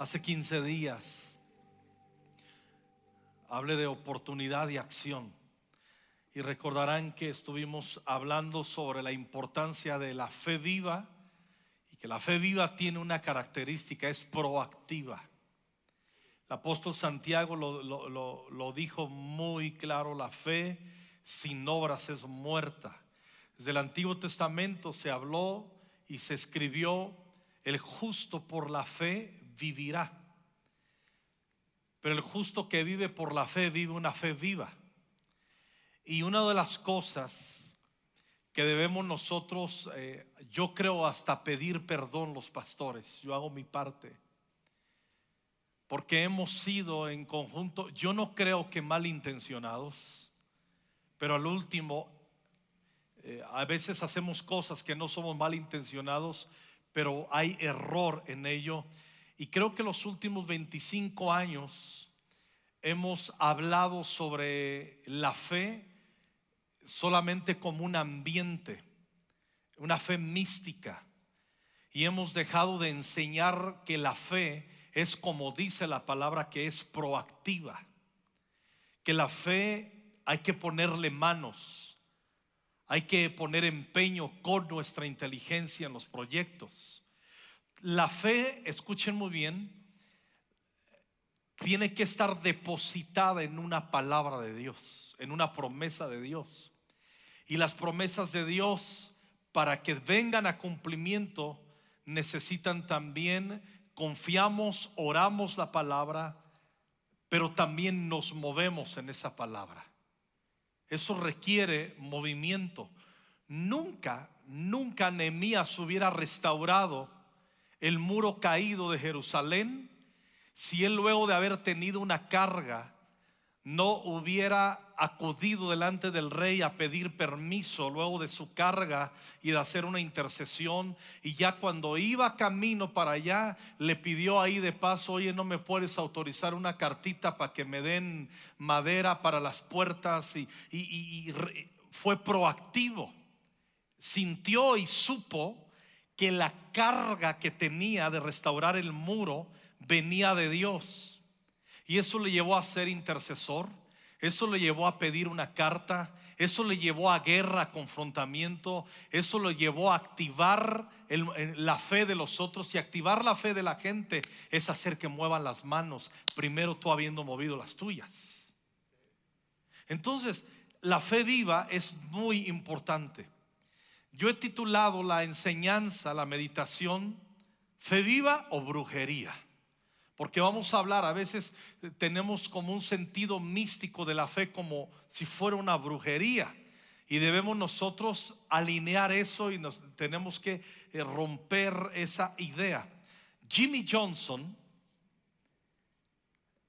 Hace 15 días hablé de oportunidad y acción. Y recordarán que estuvimos hablando sobre la importancia de la fe viva y que la fe viva tiene una característica, es proactiva. El apóstol Santiago lo, lo dijo muy claro, la fe sin obras es muerta. Desde el Antiguo Testamento se habló y se escribió, el justo por la fe vivirá. Pero el justo que vive por la fe vive una fe viva. Y una de las cosas que debemos nosotros, eh, yo creo hasta pedir perdón los pastores, yo hago mi parte, porque hemos sido en conjunto, yo no creo que malintencionados, pero al último, eh, a veces hacemos cosas que no somos malintencionados, pero hay error en ello. Y creo que los últimos 25 años hemos hablado sobre la fe solamente como un ambiente, una fe mística. Y hemos dejado de enseñar que la fe es como dice la palabra, que es proactiva. Que la fe hay que ponerle manos, hay que poner empeño con nuestra inteligencia en los proyectos. La fe, escuchen muy bien, tiene que estar depositada en una palabra de Dios, en una promesa de Dios. Y las promesas de Dios, para que vengan a cumplimiento, necesitan también, confiamos, oramos la palabra, pero también nos movemos en esa palabra. Eso requiere movimiento. Nunca, nunca Nehemías hubiera restaurado el muro caído de Jerusalén si él luego de haber tenido una carga no hubiera acudido delante del rey a pedir permiso luego de su carga y de hacer una intercesión. Y ya cuando iba camino para allá, le pidió ahí de paso, oye, no me puedes autorizar una cartita para que me den madera para las puertas. Y, y fue proactivo. Sintió y supo que la carga que tenía de restaurar el muro venía de Dios. Y eso le llevó a ser intercesor, eso le llevó a pedir una carta, eso le llevó a guerra, confrontamiento, eso lo llevó a activar la fe de los otros y activar la fe de la gente es hacer que muevan las manos, primero tú habiendo movido las tuyas. Entonces, la fe viva es muy importante. Yo he titulado la enseñanza, la meditación, fe viva o brujería. Porque vamos a hablar, a veces tenemos como un sentido místico de la fe como si fuera una brujería. Y debemos nosotros alinear eso y nos tenemos que eh, romper esa idea. Jimmy Johnson,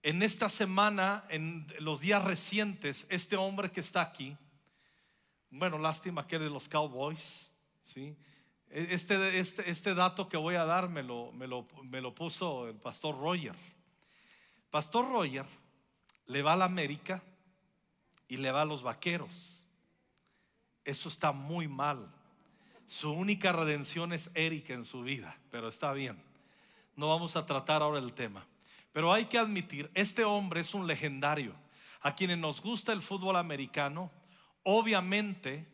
en esta semana, en los días recientes, este hombre que está aquí, bueno, lástima que de los Cowboys, ¿sí? Este, este, este, dato que voy a dar me lo, me, lo, me lo puso el pastor Roger. Pastor Roger le va a la América y le va a los vaqueros. Eso está muy mal. Su única redención es Erika en su vida, pero está bien. No vamos a tratar ahora el tema. Pero hay que admitir, este hombre es un legendario. A quienes nos gusta el fútbol americano, obviamente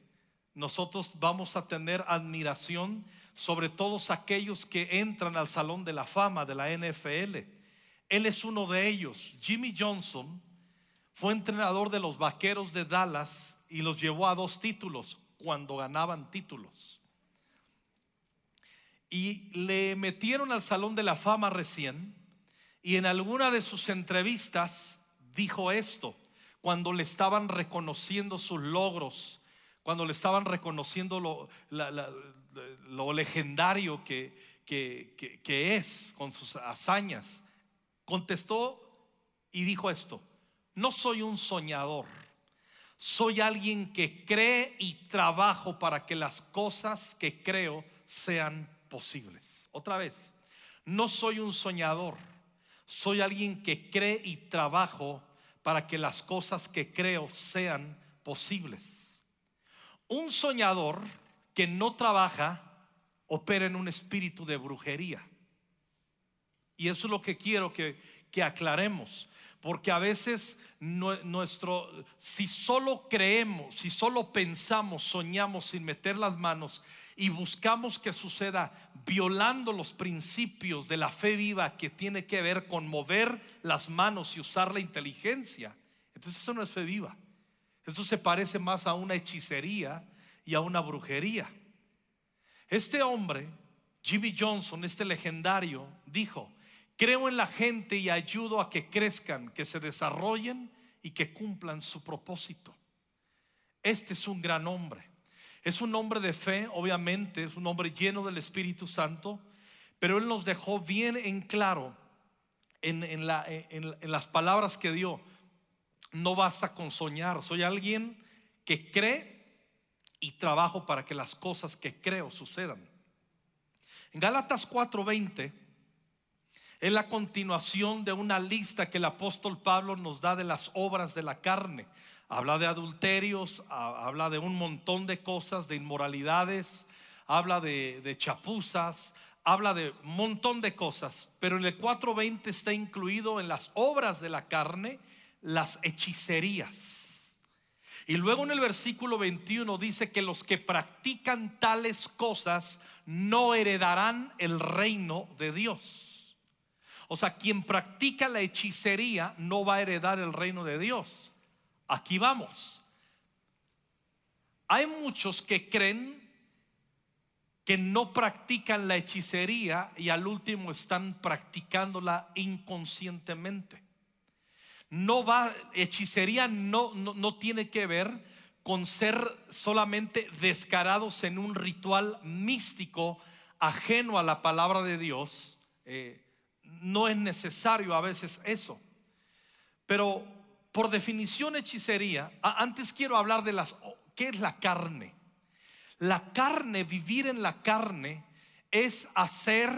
nosotros vamos a tener admiración sobre todos aquellos que entran al Salón de la Fama de la NFL. Él es uno de ellos. Jimmy Johnson fue entrenador de los Vaqueros de Dallas y los llevó a dos títulos cuando ganaban títulos. Y le metieron al Salón de la Fama recién y en alguna de sus entrevistas dijo esto, cuando le estaban reconociendo sus logros cuando le estaban reconociendo lo, legendario que, que, que es con sus hazañas, contestó y dijo esto, no soy un soñador, soy alguien que cree y trabajo para que las cosas que creo sean posibles. Otra vez, no soy un soñador, soy alguien que cree y trabajo para que las cosas que creo sean posibles. Un soñador que no trabaja opera en un espíritu de brujería. Y eso es lo que quiero que, que aclaremos. Porque a veces nuestro, si solo creemos, si solo pensamos, soñamos sin meter las manos y buscamos que suceda violando los principios de la fe viva que tiene que ver con mover las manos y usar la inteligencia, entonces eso no es fe viva. Eso se parece más a una hechicería y a una brujería. Este hombre, Jimmy Johnson, este legendario, dijo, creo en la gente y ayudo a que crezcan, que se desarrollen y que cumplan su propósito. Este es un gran hombre. Es un hombre de fe, obviamente, es un hombre lleno del Espíritu Santo, pero él nos dejó bien en claro en, las palabras que dio. No basta con soñar, soy alguien que cree y trabajo para que las cosas que creo sucedan. En Gálatas 4:20 es la continuación de una lista que el apóstol Pablo nos da de las obras de la carne. Habla de adulterios, habla de un montón de cosas, de inmoralidades, habla de, chapuzas, habla de un montón de cosas. Pero en el 4.20 está incluido en las obras de la carne las hechicerías. Y luego en el versículo 21 dice que los que practican tales cosas no heredarán el reino de Dios. O sea, quien practica la hechicería no va a heredar el reino de Dios. Aquí vamos. Hay muchos que creen que no practican la hechicería y al último están practicándola inconscientemente. No va, hechicería no, no, tiene que ver con ser solamente descarados en un ritual místico ajeno a la palabra de Dios. Eh, no es necesario a veces eso. Pero por definición hechicería, antes quiero hablar de las qué es la carne. La carne, vivir en la carne es hacer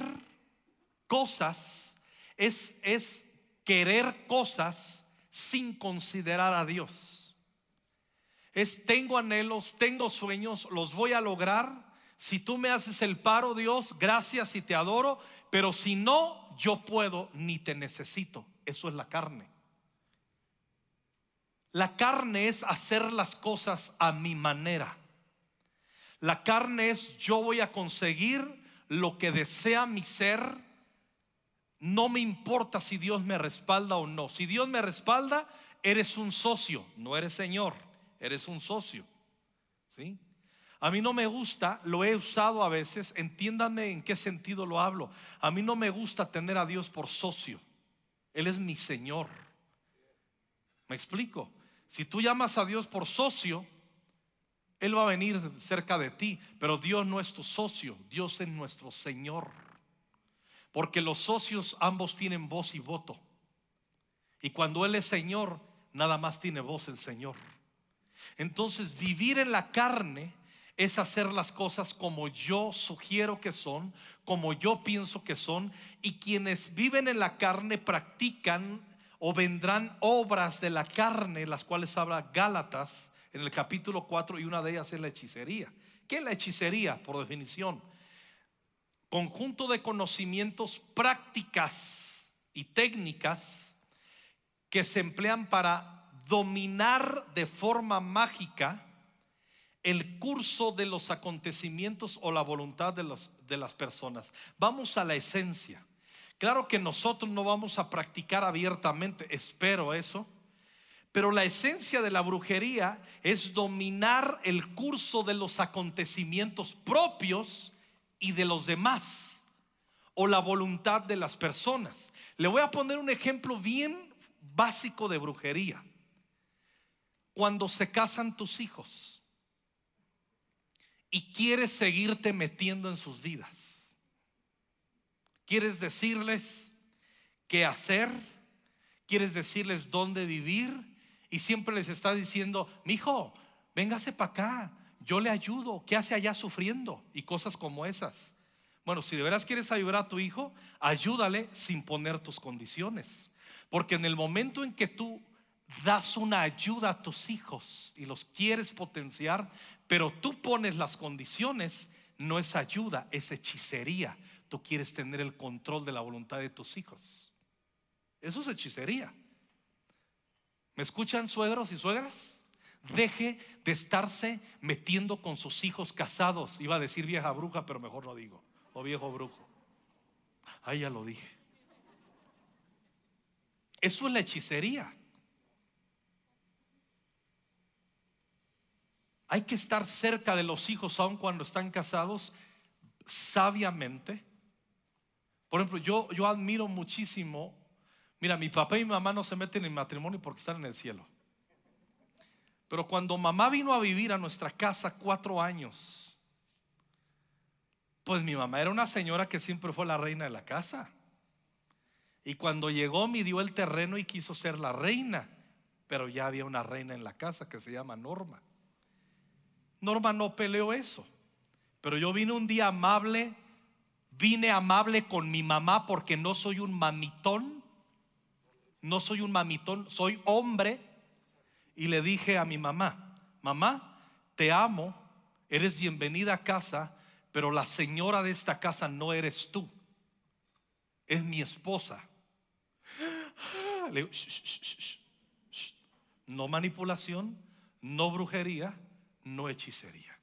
cosas, es es querer cosas sin considerar a Dios. Es tengo anhelos, tengo sueños, los voy a lograr. Si tú me haces el paro, Dios, gracias y te adoro, pero si no, yo puedo ni te necesito. Eso es la carne. La carne es hacer las cosas a mi manera. La carne es yo voy a conseguir lo que desea mi ser. No me importa si Dios me respalda o no. Si Dios me respalda, eres un socio, no eres Señor, eres un socio. ¿Sí? A mí no me gusta, lo he usado a veces, entiéndame en qué sentido lo hablo. A mí no me gusta tener a Dios por socio. Él es mi Señor. ¿Me explico? Si tú llamas a Dios por socio, Él va a venir cerca de ti, pero Dios no es tu socio, Dios es nuestro Señor. Porque los socios ambos tienen voz y voto. Y cuando Él es Señor, nada más tiene voz el Señor. Entonces vivir en la carne es hacer las cosas como yo sugiero que son, como yo pienso que son, y quienes viven en la carne practican o vendrán obras de la carne, las cuales habla Gálatas en el capítulo 4 y una de ellas es la hechicería. ¿Qué es la hechicería por definición? Conjunto de conocimientos prácticas y técnicas que se emplean para dominar de forma mágica el curso de los acontecimientos o la voluntad de, de las personas. Vamos a la esencia. Claro que nosotros no vamos a practicar abiertamente, espero eso, pero la esencia de la brujería es dominar el curso de los acontecimientos propios y de los demás, o la voluntad de las personas. Le voy a poner un ejemplo bien básico de brujería. Cuando se casan tus hijos, y quieres seguirte metiendo en sus vidas. Quieres decirles qué hacer, quieres decirles dónde vivir y siempre les está diciendo, mi hijo, véngase para acá, yo le ayudo, ¿qué hace allá sufriendo? Y cosas como esas. Bueno, si de veras quieres ayudar a tu hijo, ayúdale sin poner tus condiciones. Porque en el momento en que tú das una ayuda a tus hijos y los quieres potenciar, pero tú pones las condiciones, no es ayuda, es hechicería. Tú quieres tener el control de la voluntad de tus hijos. Eso es hechicería. ¿Me escuchan suegros y suegras? Deje de estarse metiendo con sus hijos casados. Iba a decir vieja bruja, pero mejor no digo. O viejo brujo. Ahí ya lo dije. Eso es la hechicería. Hay que estar cerca de los hijos aun cuando están casados sabiamente. Por ejemplo, yo, yo admiro muchísimo, mira, mi papá y mi mamá no se meten en matrimonio porque están en el cielo. Pero cuando mamá vino a vivir a nuestra casa cuatro años, pues mi mamá era una señora que siempre fue la reina de la casa. Y cuando llegó midió el terreno y quiso ser la reina, pero ya había una reina en la casa que se llama Norma. Norma no peleó eso. Pero yo vine un día amable, vine amable con mi mamá porque no soy un mamitón, no soy un mamitón, soy hombre. Y le dije a mi mamá, mamá, te amo, eres bienvenida a casa, pero la señora de esta casa no eres tú, es mi esposa. Le digo, no manipulación, no brujería, no hechicería.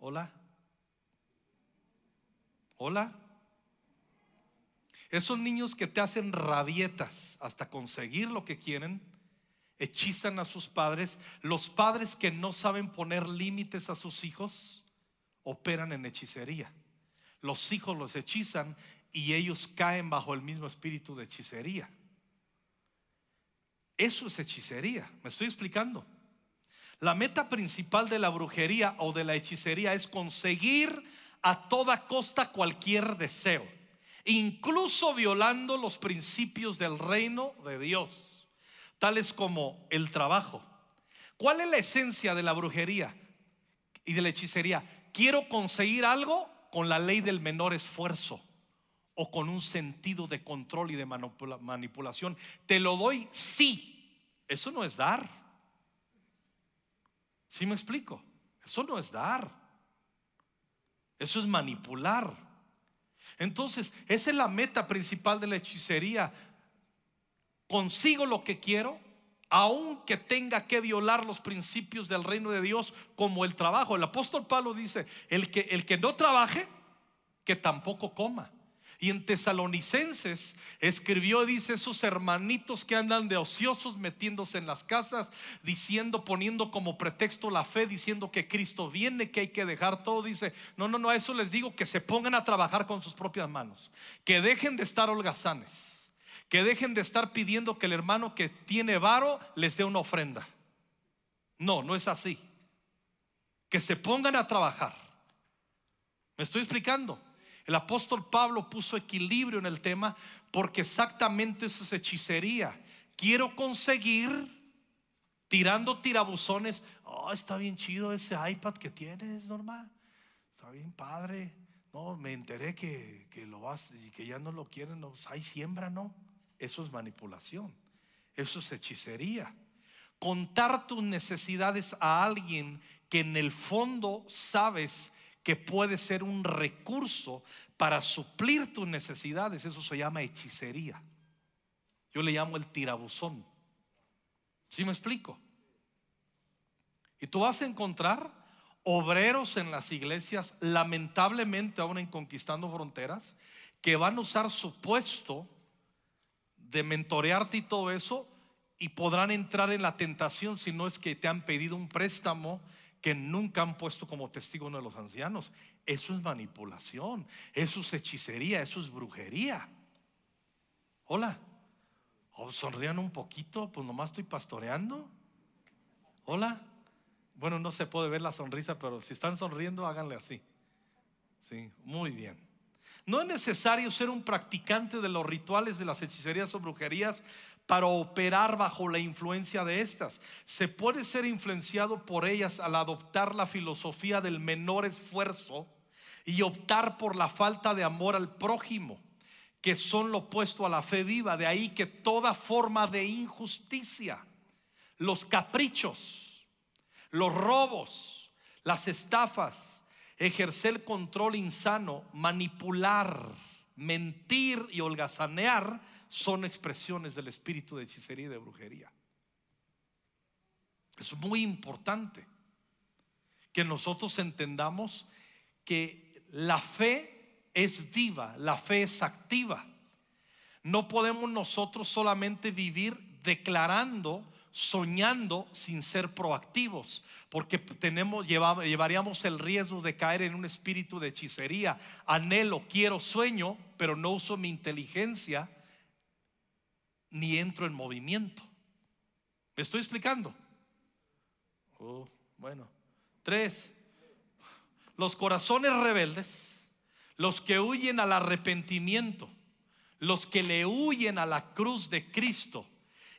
Hola. Hola. Esos niños que te hacen rabietas hasta conseguir lo que quieren, hechizan a sus padres. Los padres que no saben poner límites a sus hijos, operan en hechicería. Los hijos los hechizan y ellos caen bajo el mismo espíritu de hechicería. Eso es hechicería. ¿Me estoy explicando? La meta principal de la brujería o de la hechicería es conseguir a toda costa cualquier deseo, incluso violando los principios del reino de Dios, tales como el trabajo. ¿Cuál es la esencia de la brujería y de la hechicería? Quiero conseguir algo con la ley del menor esfuerzo o con un sentido de control y de manipulación. Te lo doy, sí. Eso no es dar. ¿Sí me explico? Eso no es dar. Eso es manipular. Entonces, esa es la meta principal de la hechicería. Consigo lo que quiero, aunque tenga que violar los principios del reino de Dios como el trabajo. El apóstol Pablo dice, el que, el que no trabaje, que tampoco coma. Y en Tesalonicenses escribió, dice, esos hermanitos que andan de ociosos metiéndose en las casas, diciendo, poniendo como pretexto la fe, diciendo que Cristo viene, que hay que dejar todo. Dice, no, no, no, a eso les digo que se pongan a trabajar con sus propias manos, que dejen de estar holgazanes, que dejen de estar pidiendo que el hermano que tiene varo les dé una ofrenda. No, no es así. Que se pongan a trabajar. ¿Me estoy explicando? El apóstol Pablo puso equilibrio en el tema porque exactamente eso es hechicería. Quiero conseguir tirando tirabuzones. Oh, está bien chido ese iPad que tienes, normal. Está bien padre. No, me enteré que, lo vas y que ya no lo quieren. No, hay siembra, no. Eso es manipulación. Eso es hechicería. Contar tus necesidades a alguien que en el fondo sabes que puede ser un recurso para suplir tus necesidades. Eso se llama hechicería. Yo le llamo el tirabuzón. ¿Sí me explico? Y tú vas a encontrar obreros en las iglesias, lamentablemente aún en Conquistando Fronteras, que van a usar su puesto de mentorearte y todo eso y podrán entrar en la tentación si no es que te han pedido un préstamo que nunca han puesto como testigo uno de los ancianos. Eso es manipulación, eso es hechicería, eso es brujería. Hola, oh, sonrían un poquito, pues nomás estoy pastoreando. Hola, bueno, no se puede ver la sonrisa, pero si están sonriendo, háganle así. Sí, muy bien. No es necesario ser un practicante de los rituales de las hechicerías o brujerías para operar bajo la influencia de estas. Se puede ser influenciado por ellas al adoptar la filosofía del menor esfuerzo y optar por la falta de amor al prójimo, que son lo opuesto a la fe viva. De ahí que toda forma de injusticia, los caprichos, los robos, las estafas ejercer control insano, manipular, mentir y holgazanear son expresiones del espíritu de hechicería y de brujería. Es muy importante que nosotros entendamos que la fe es viva, la fe es activa. No podemos nosotros solamente vivir declarando, soñando sin ser proactivos, porque tenemos llevaríamos el riesgo de caer en un espíritu de hechicería. Anhelo, quiero, sueño, pero no uso mi inteligencia ni entro en movimiento. ¿Me estoy explicando? Oh, bueno. Tres. Los corazones rebeldes, los que huyen al arrepentimiento, los que le huyen a la cruz de Cristo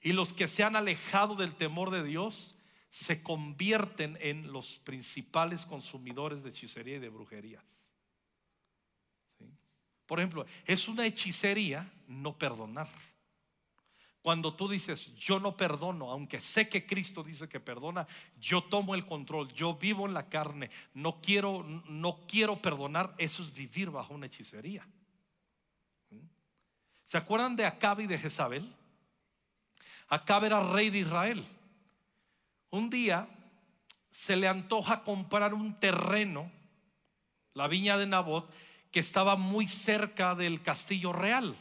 y los que se han alejado del temor de Dios, se convierten en los principales consumidores de hechicería y de brujerías. Por ejemplo, es una hechicería no perdonar. Cuando tú dices, yo no perdono, aunque sé que Cristo dice que perdona, yo tomo el control, yo vivo en la carne, no quiero, no quiero perdonar, eso es vivir bajo una hechicería. ¿Se acuerdan de Acab y de Jezabel? Acab era rey de Israel. Un día se le antoja comprar un terreno, la viña de Nabot, que estaba muy cerca del castillo real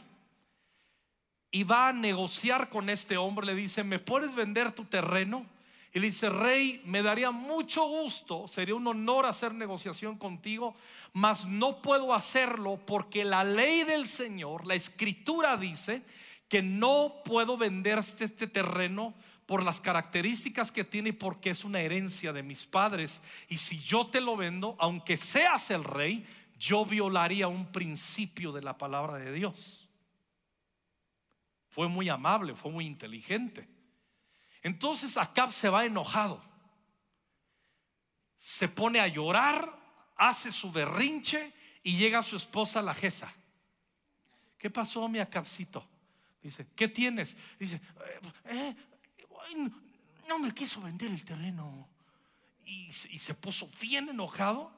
y va a negociar con este hombre. Le dice, ¿me puedes vender tu terreno? Y le dice, rey, me daría mucho gusto, sería un honor hacer negociación contigo, mas no puedo hacerlo porque la ley del Señor, la escritura dice que no puedo vender este, este terreno por las características que tiene y porque es una herencia de mis padres. Y si yo te lo vendo, aunque seas el rey, yo violaría un principio de la palabra de Dios. Fue muy amable, fue muy inteligente. Entonces Acab se va enojado. Se pone a llorar, hace su berrinche y llega su esposa la Gesa. ¿Qué pasó, mi Acabcito? Dice, ¿qué tienes? Dice, eh, eh, no me quiso vender el terreno. Y, y se puso bien enojado.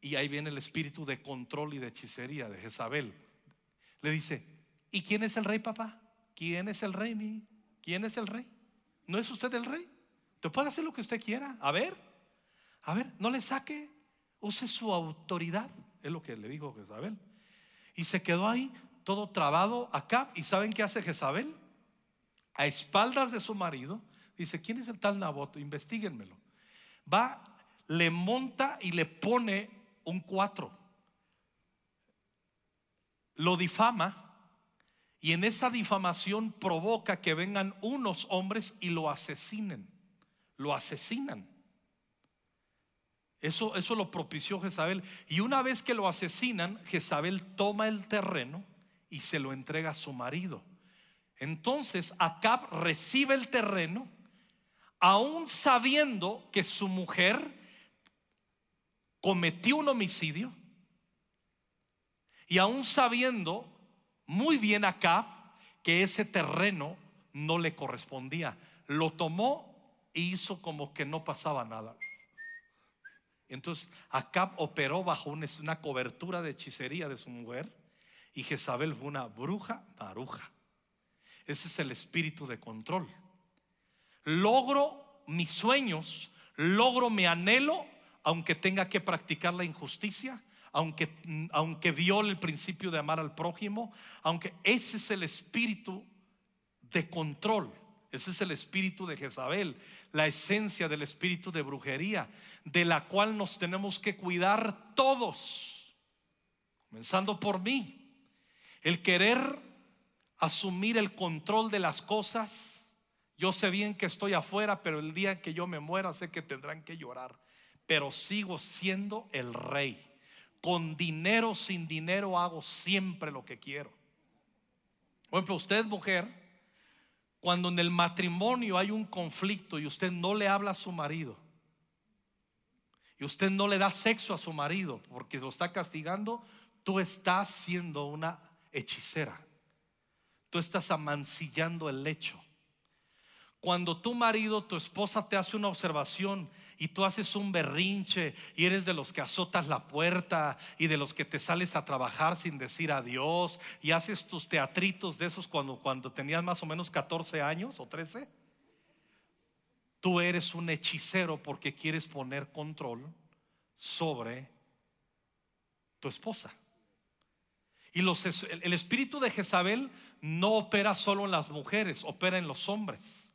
Y ahí viene el espíritu de control y de hechicería de Jezabel. Le dice, ¿Y quién es el rey, papá? ¿Quién es el rey, mi? ¿Quién es el rey? ¿No es usted el rey? Te puede hacer lo que usted quiera. A ver, a ver, no le saque, use su autoridad. Es lo que le dijo Jezabel. Y se quedó ahí todo trabado acá. ¿Y saben qué hace Jezabel? A espaldas de su marido, dice: ¿Quién es el tal Nabot? Investíguenmelo. Va, le monta y le pone un cuatro. Lo difama y en esa difamación provoca que vengan unos hombres y lo asesinen. Lo asesinan. Eso, eso lo propició Jezabel. Y una vez que lo asesinan, Jezabel toma el terreno y se lo entrega a su marido. Entonces Acab recibe el terreno, aún sabiendo que su mujer cometió un homicidio y aún sabiendo muy bien acá que ese terreno no le correspondía. Lo tomó e hizo como que no pasaba nada. Entonces Acab operó bajo una cobertura de hechicería de su mujer y Jezabel fue una bruja maruja. Ese es el espíritu de control. Logro mis sueños, logro mi anhelo, aunque tenga que practicar la injusticia, aunque, aunque viole el principio de amar al prójimo, aunque ese es el espíritu de control, ese es el espíritu de Jezabel, la esencia del espíritu de brujería, de la cual nos tenemos que cuidar todos, comenzando por mí. El querer asumir el control de las cosas, yo sé bien que estoy afuera, pero el día que yo me muera sé que tendrán que llorar, pero sigo siendo el rey con dinero, sin dinero, hago siempre lo que quiero. Por ejemplo, usted mujer, cuando en el matrimonio hay un conflicto y usted no le habla a su marido, y usted no le da sexo a su marido porque lo está castigando, tú estás siendo una hechicera. Tú estás amancillando el lecho. Cuando tu marido, tu esposa te hace una observación y tú haces un berrinche y eres de los que azotas la puerta y de los que te sales a trabajar sin decir adiós y haces tus teatritos de esos cuando, cuando tenías más o menos 14 años o 13, tú eres un hechicero porque quieres poner control sobre tu esposa. Y los, el espíritu de Jezabel no opera solo en las mujeres, opera en los hombres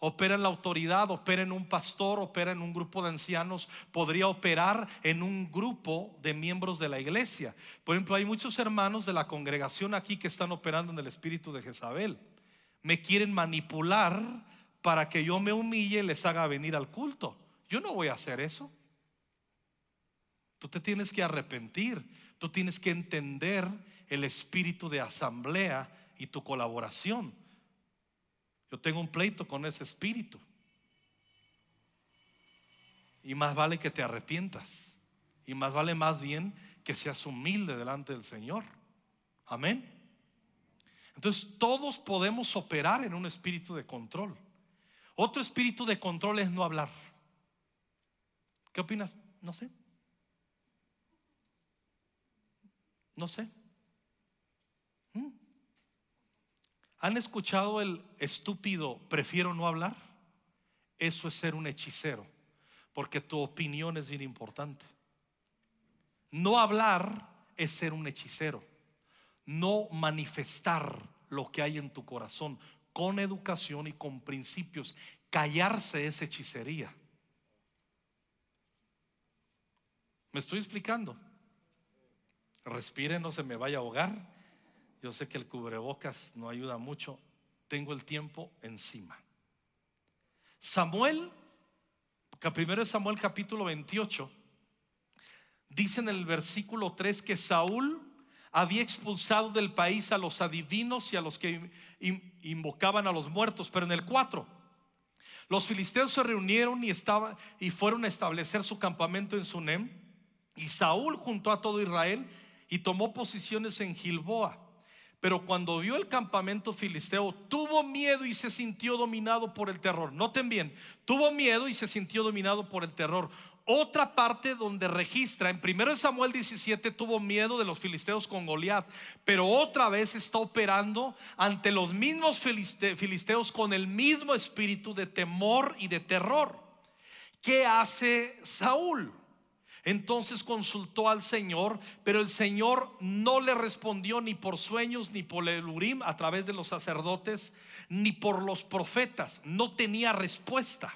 opera en la autoridad, opera en un pastor, opera en un grupo de ancianos, podría operar en un grupo de miembros de la iglesia. Por ejemplo, hay muchos hermanos de la congregación aquí que están operando en el espíritu de Jezabel. Me quieren manipular para que yo me humille y les haga venir al culto. Yo no voy a hacer eso. Tú te tienes que arrepentir, tú tienes que entender el espíritu de asamblea y tu colaboración. Yo tengo un pleito con ese espíritu. Y más vale que te arrepientas. Y más vale más bien que seas humilde delante del Señor. Amén. Entonces todos podemos operar en un espíritu de control. Otro espíritu de control es no hablar. ¿Qué opinas? No sé. No sé. ¿Han escuchado el estúpido prefiero no hablar? Eso es ser un hechicero, porque tu opinión es bien importante. No hablar es ser un hechicero. No manifestar lo que hay en tu corazón con educación y con principios. Callarse es hechicería. ¿Me estoy explicando? Respire, no se me vaya a ahogar. Yo sé que el cubrebocas no ayuda mucho. Tengo el tiempo encima. Samuel, primero Samuel capítulo 28, dice en el versículo 3 que Saúl había expulsado del país a los adivinos y a los que invocaban a los muertos, pero en el 4 los filisteos se reunieron y, estaban, y fueron a establecer su campamento en Sunem. Y Saúl juntó a todo Israel y tomó posiciones en Gilboa. Pero cuando vio el campamento filisteo, tuvo miedo y se sintió dominado por el terror. Noten bien, tuvo miedo y se sintió dominado por el terror. Otra parte donde registra, en 1 Samuel 17 tuvo miedo de los filisteos con Goliat, pero otra vez está operando ante los mismos filisteos con el mismo espíritu de temor y de terror. ¿Qué hace Saúl? Entonces consultó al Señor, pero el Señor no le respondió ni por sueños, ni por el Urim a través de los sacerdotes, ni por los profetas. No tenía respuesta.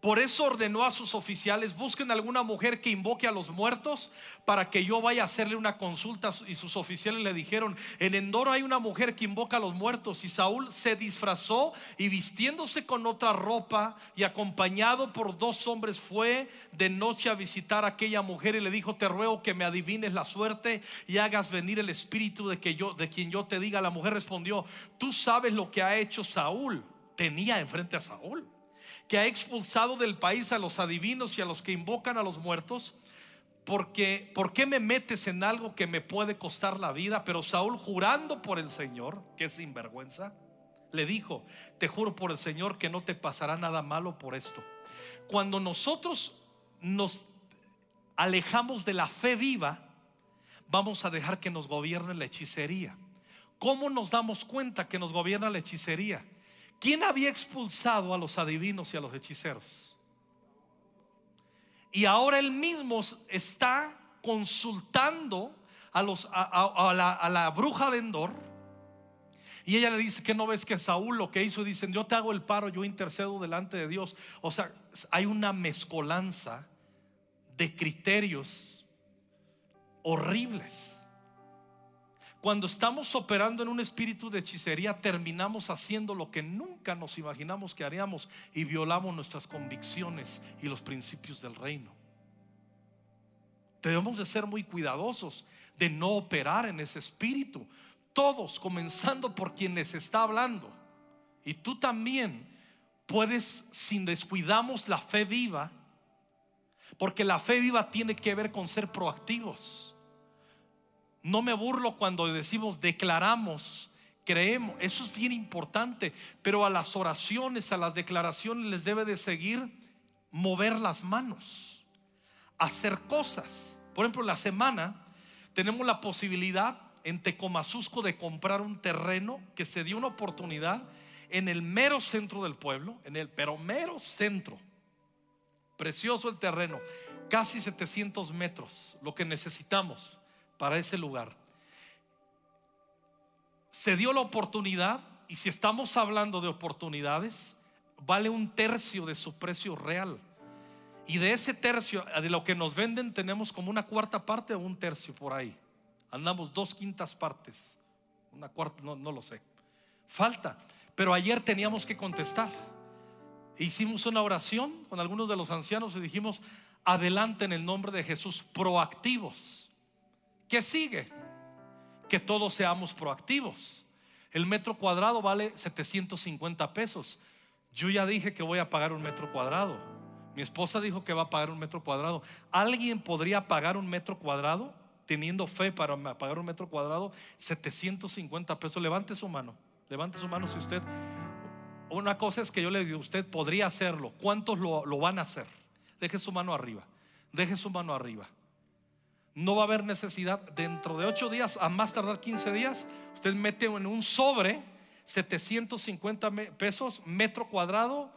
Por eso ordenó a sus oficiales, busquen alguna mujer que invoque a los muertos para que yo vaya a hacerle una consulta. Y sus oficiales le dijeron, en Endor hay una mujer que invoca a los muertos. Y Saúl se disfrazó y vistiéndose con otra ropa y acompañado por dos hombres fue de noche a visitar a aquella mujer y le dijo, te ruego que me adivines la suerte y hagas venir el espíritu de, que yo, de quien yo te diga. La mujer respondió, tú sabes lo que ha hecho Saúl. Tenía enfrente a Saúl que ha expulsado del país a los adivinos y a los que invocan a los muertos, porque ¿por qué me metes en algo que me puede costar la vida? Pero Saúl jurando por el Señor, que es sinvergüenza, le dijo, te juro por el Señor que no te pasará nada malo por esto. Cuando nosotros nos alejamos de la fe viva, vamos a dejar que nos gobierne la hechicería. ¿Cómo nos damos cuenta que nos gobierna la hechicería? ¿Quién había expulsado a los adivinos y a los hechiceros? Y ahora él mismo está consultando a, los, a, la, bruja de Endor. Y ella le dice que no ves que Saúl lo que hizo, dicen, yo te hago el paro, yo intercedo delante de Dios. O sea, hay una mezcolanza de criterios horribles. Cuando estamos operando en un espíritu de hechicería, terminamos haciendo lo que nunca nos imaginamos que haríamos y violamos nuestras convicciones y los principios del reino. Debemos de ser muy cuidadosos de no operar en ese espíritu. Todos, comenzando por quien les está hablando. Y tú también puedes, si descuidamos la fe viva, porque la fe viva tiene que ver con ser proactivos. No me burlo cuando decimos declaramos, creemos. Eso es bien importante. Pero a las oraciones, a las declaraciones les debe de seguir mover las manos, hacer cosas. Por ejemplo, la semana tenemos la posibilidad en Tecomasusco de comprar un terreno que se dio una oportunidad en el mero centro del pueblo, en el pero mero centro. Precioso el terreno, casi 700 metros, lo que necesitamos para ese lugar. Se dio la oportunidad y si estamos hablando de oportunidades, vale un tercio de su precio real. Y de ese tercio, de lo que nos venden, tenemos como una cuarta parte o un tercio por ahí. Andamos dos quintas partes. Una cuarta, no, no lo sé. Falta. Pero ayer teníamos que contestar. Hicimos una oración con algunos de los ancianos y dijimos, adelante en el nombre de Jesús, proactivos. ¿Qué sigue? Que todos seamos proactivos. El metro cuadrado vale 750 pesos. Yo ya dije que voy a pagar un metro cuadrado. Mi esposa dijo que va a pagar un metro cuadrado. ¿Alguien podría pagar un metro cuadrado? Teniendo fe para pagar un metro cuadrado, 750 pesos. Levante su mano. Levante su mano si usted. Una cosa es que yo le digo, usted podría hacerlo. ¿Cuántos lo, lo van a hacer? Deje su mano arriba. Deje su mano arriba. No va a haber necesidad. Dentro de 8 días, a más tardar 15 días, usted mete en un sobre 750 pesos metro cuadrado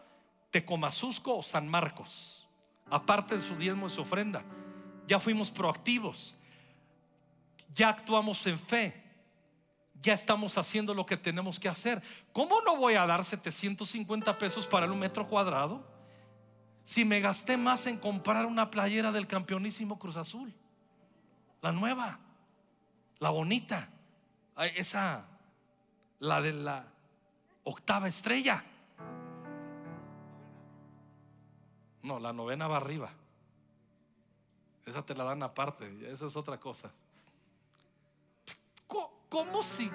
Tecomasusco o San Marcos, aparte de su diezmo y su ofrenda. Ya fuimos proactivos, ya actuamos en fe, ya estamos haciendo lo que tenemos que hacer. ¿Cómo no voy a dar 750 pesos para un metro cuadrado si me gasté más en comprar una playera del campeonísimo Cruz Azul? La nueva, la bonita, esa, la de la octava estrella. No, la novena va arriba. Esa te la dan aparte, esa es otra cosa. ¿Cómo si,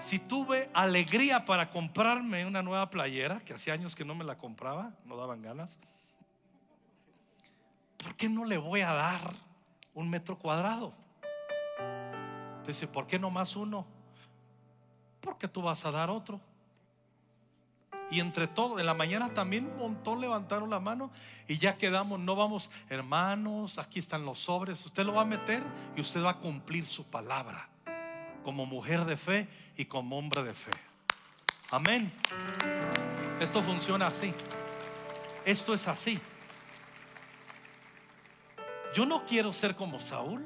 si tuve alegría para comprarme una nueva playera, que hacía años que no me la compraba, no daban ganas? ¿Por qué no le voy a dar un metro cuadrado? Dice, ¿por qué no más uno? Porque tú vas a dar otro. Y entre todo, en la mañana también un montón levantaron la mano y ya quedamos, no vamos, hermanos, aquí están los sobres, usted lo va a meter y usted va a cumplir su palabra como mujer de fe y como hombre de fe. Amén. Esto funciona así. Esto es así. Yo no quiero ser como Saúl.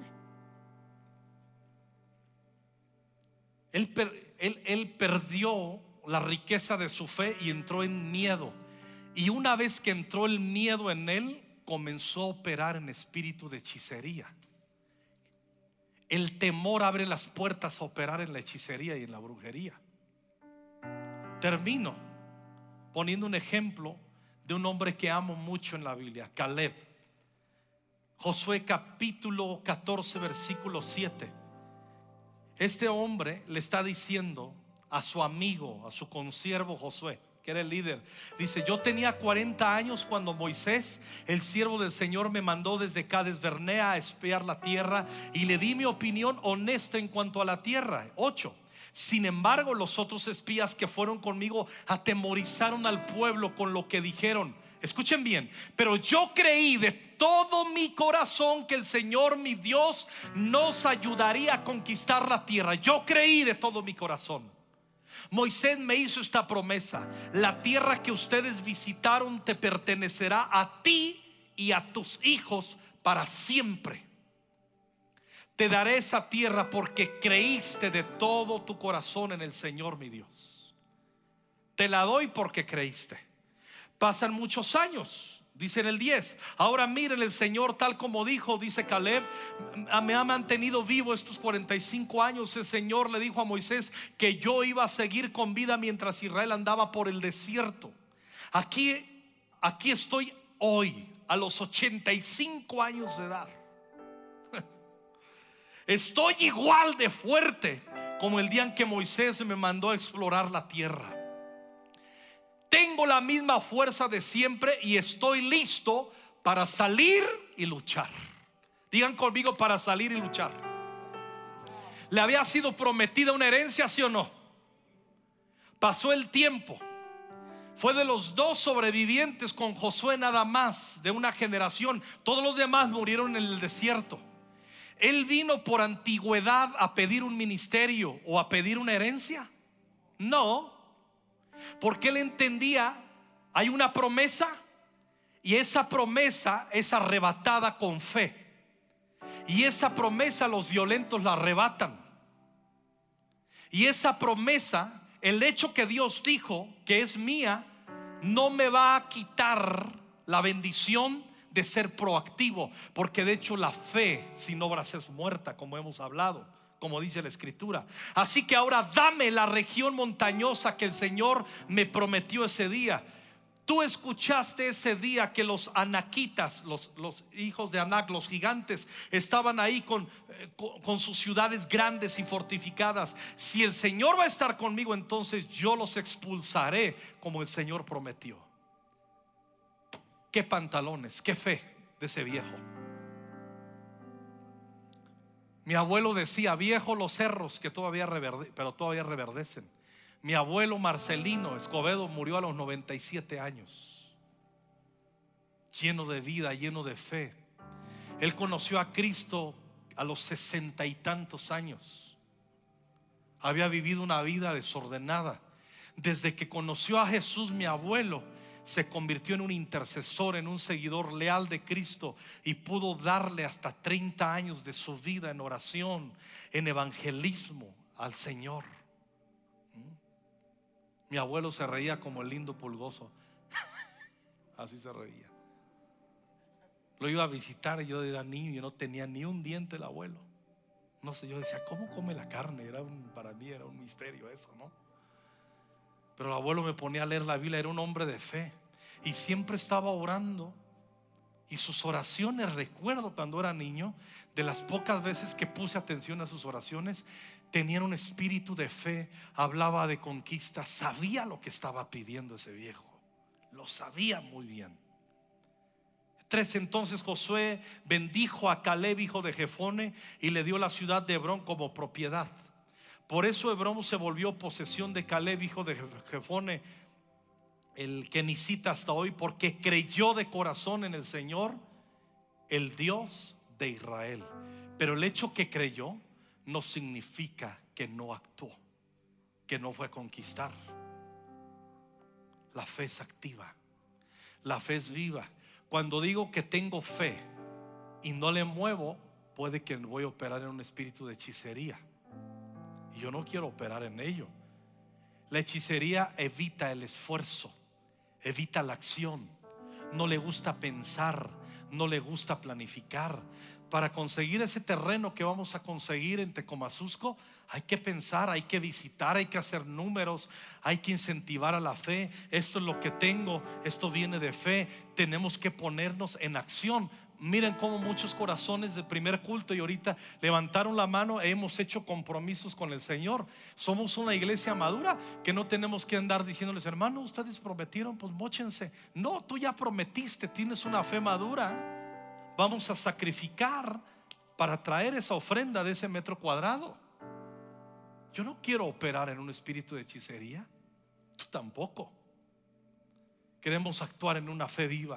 Él, perdió la riqueza de su fe y entró en miedo. Y una vez que entró el miedo en él, comenzó a operar en espíritu de hechicería. El temor abre las puertas a operar en la hechicería y en la brujería. Termino poniendo un ejemplo de un hombre que amo mucho en la Biblia, Caleb. Josué capítulo 14, versículo 7. Este hombre le está diciendo a su amigo, a su consiervo Josué, que era el líder. Dice, yo tenía 40 años cuando Moisés, el siervo del Señor, me mandó desde Cades Bernea a espiar la tierra y le di mi opinión honesta en cuanto a la tierra. 8. Sin embargo, los otros espías que fueron conmigo atemorizaron al pueblo con lo que dijeron. Escuchen bien, pero yo creí de todo mi corazón que el Señor mi Dios nos ayudaría a conquistar la tierra. Yo creí de todo mi corazón. Moisés me hizo esta promesa, la tierra que ustedes visitaron te pertenecerá a ti y a tus hijos para siempre. Te daré esa tierra porque creíste de todo tu corazón en el Señor mi Dios. Te la doy porque creíste. Pasan muchos años Dice en el 10, ahora miren el Señor tal como dijo, dice Caleb, me ha mantenido vivo estos 45 años. El Señor le dijo a Moisés que yo iba a seguir con vida mientras Israel andaba por el desierto. Aquí, aquí estoy hoy, a los 85 años de edad. Estoy igual de fuerte como el día en que Moisés me mandó a explorar la tierra. Tengo la misma fuerza de siempre y estoy listo para salir y luchar. Digan conmigo para salir y luchar. ¿Le había sido prometida una herencia, sí o no? Pasó el tiempo. Fue de los dos sobrevivientes con Josué nada más, de una generación. Todos los demás murieron en el desierto. Él vino por antigüedad a pedir un ministerio o a pedir una herencia. No, porque él entendía, hay una promesa y esa promesa es arrebatada con fe. Y esa promesa los violentos la arrebatan. Y esa promesa el hecho que Dios dijo que es mía no me va a quitar la bendición de ser proactivo, porque de hecho la fe sin obras es muerta, como hemos hablado, como dice la escritura. Así que ahora dame la región montañosa que el Señor me prometió ese día. Tú escuchaste ese día que los anaquitas, los, hijos de Anac, los gigantes, estaban ahí con, eh, con, sus ciudades grandes y fortificadas. Si el Señor va a estar conmigo, entonces yo los expulsaré como el Señor prometió. Qué pantalones, qué fe de ese viejo. Mi abuelo decía, viejo los cerros que todavía reverde, pero todavía reverdecen. Mi abuelo Marcelino Escobedo murió a los 97 años, lleno de vida, lleno de fe. Él conoció a Cristo a los sesenta y tantos años. Había vivido una vida desordenada. Desde que conoció a Jesús, mi abuelo se convirtió en un intercesor, en un seguidor leal de Cristo y pudo darle hasta 30 años de su vida en oración, en evangelismo al Señor. Mi abuelo se reía como el lindo pulgoso. Así se reía. Lo iba a visitar y yo era niño, no tenía ni un diente el abuelo. No sé, yo decía, ¿cómo come la carne? Era para mí era un misterio eso, ¿no? Pero el abuelo me ponía a leer la Biblia, era un hombre de fe y siempre estaba orando. Y sus oraciones, recuerdo cuando era niño, de las pocas veces que puse atención a sus oraciones, tenía un espíritu de fe, hablaba de conquista, sabía lo que estaba pidiendo ese viejo, lo sabía muy bien. Tres entonces Josué bendijo a Caleb, hijo de Jefone, y le dio la ciudad de Hebrón como propiedad. Por eso Hebrón se volvió posesión de Caleb, hijo de Jefone, el que cita hasta hoy, porque creyó de corazón en el Señor, el Dios de Israel. Pero el hecho que creyó no significa que no actuó, que no fue a conquistar. La fe es activa, la fe es viva. Cuando digo que tengo fe y no le muevo, puede que voy a operar en un espíritu de hechicería. Yo no quiero operar en ello. La hechicería evita el esfuerzo, evita la acción. No le gusta pensar, no le gusta planificar. Para conseguir ese terreno que vamos a conseguir en Tecomazusco, hay que pensar, hay que visitar, hay que hacer números, hay que incentivar a la fe. Esto es lo que tengo, esto viene de fe. Tenemos que ponernos en acción. Miren cómo muchos corazones del primer culto y ahorita levantaron la mano e hemos hecho compromisos con el Señor. Somos una iglesia madura que no tenemos que andar diciéndoles, hermano, ustedes prometieron, pues mochense. No, tú ya prometiste, tienes una fe madura vamos a sacrificar para traer esa ofrenda de ese metro cuadrado. Yo no quiero operar en un espíritu de hechicería. Tú tampoco. Queremos actuar en una fe viva.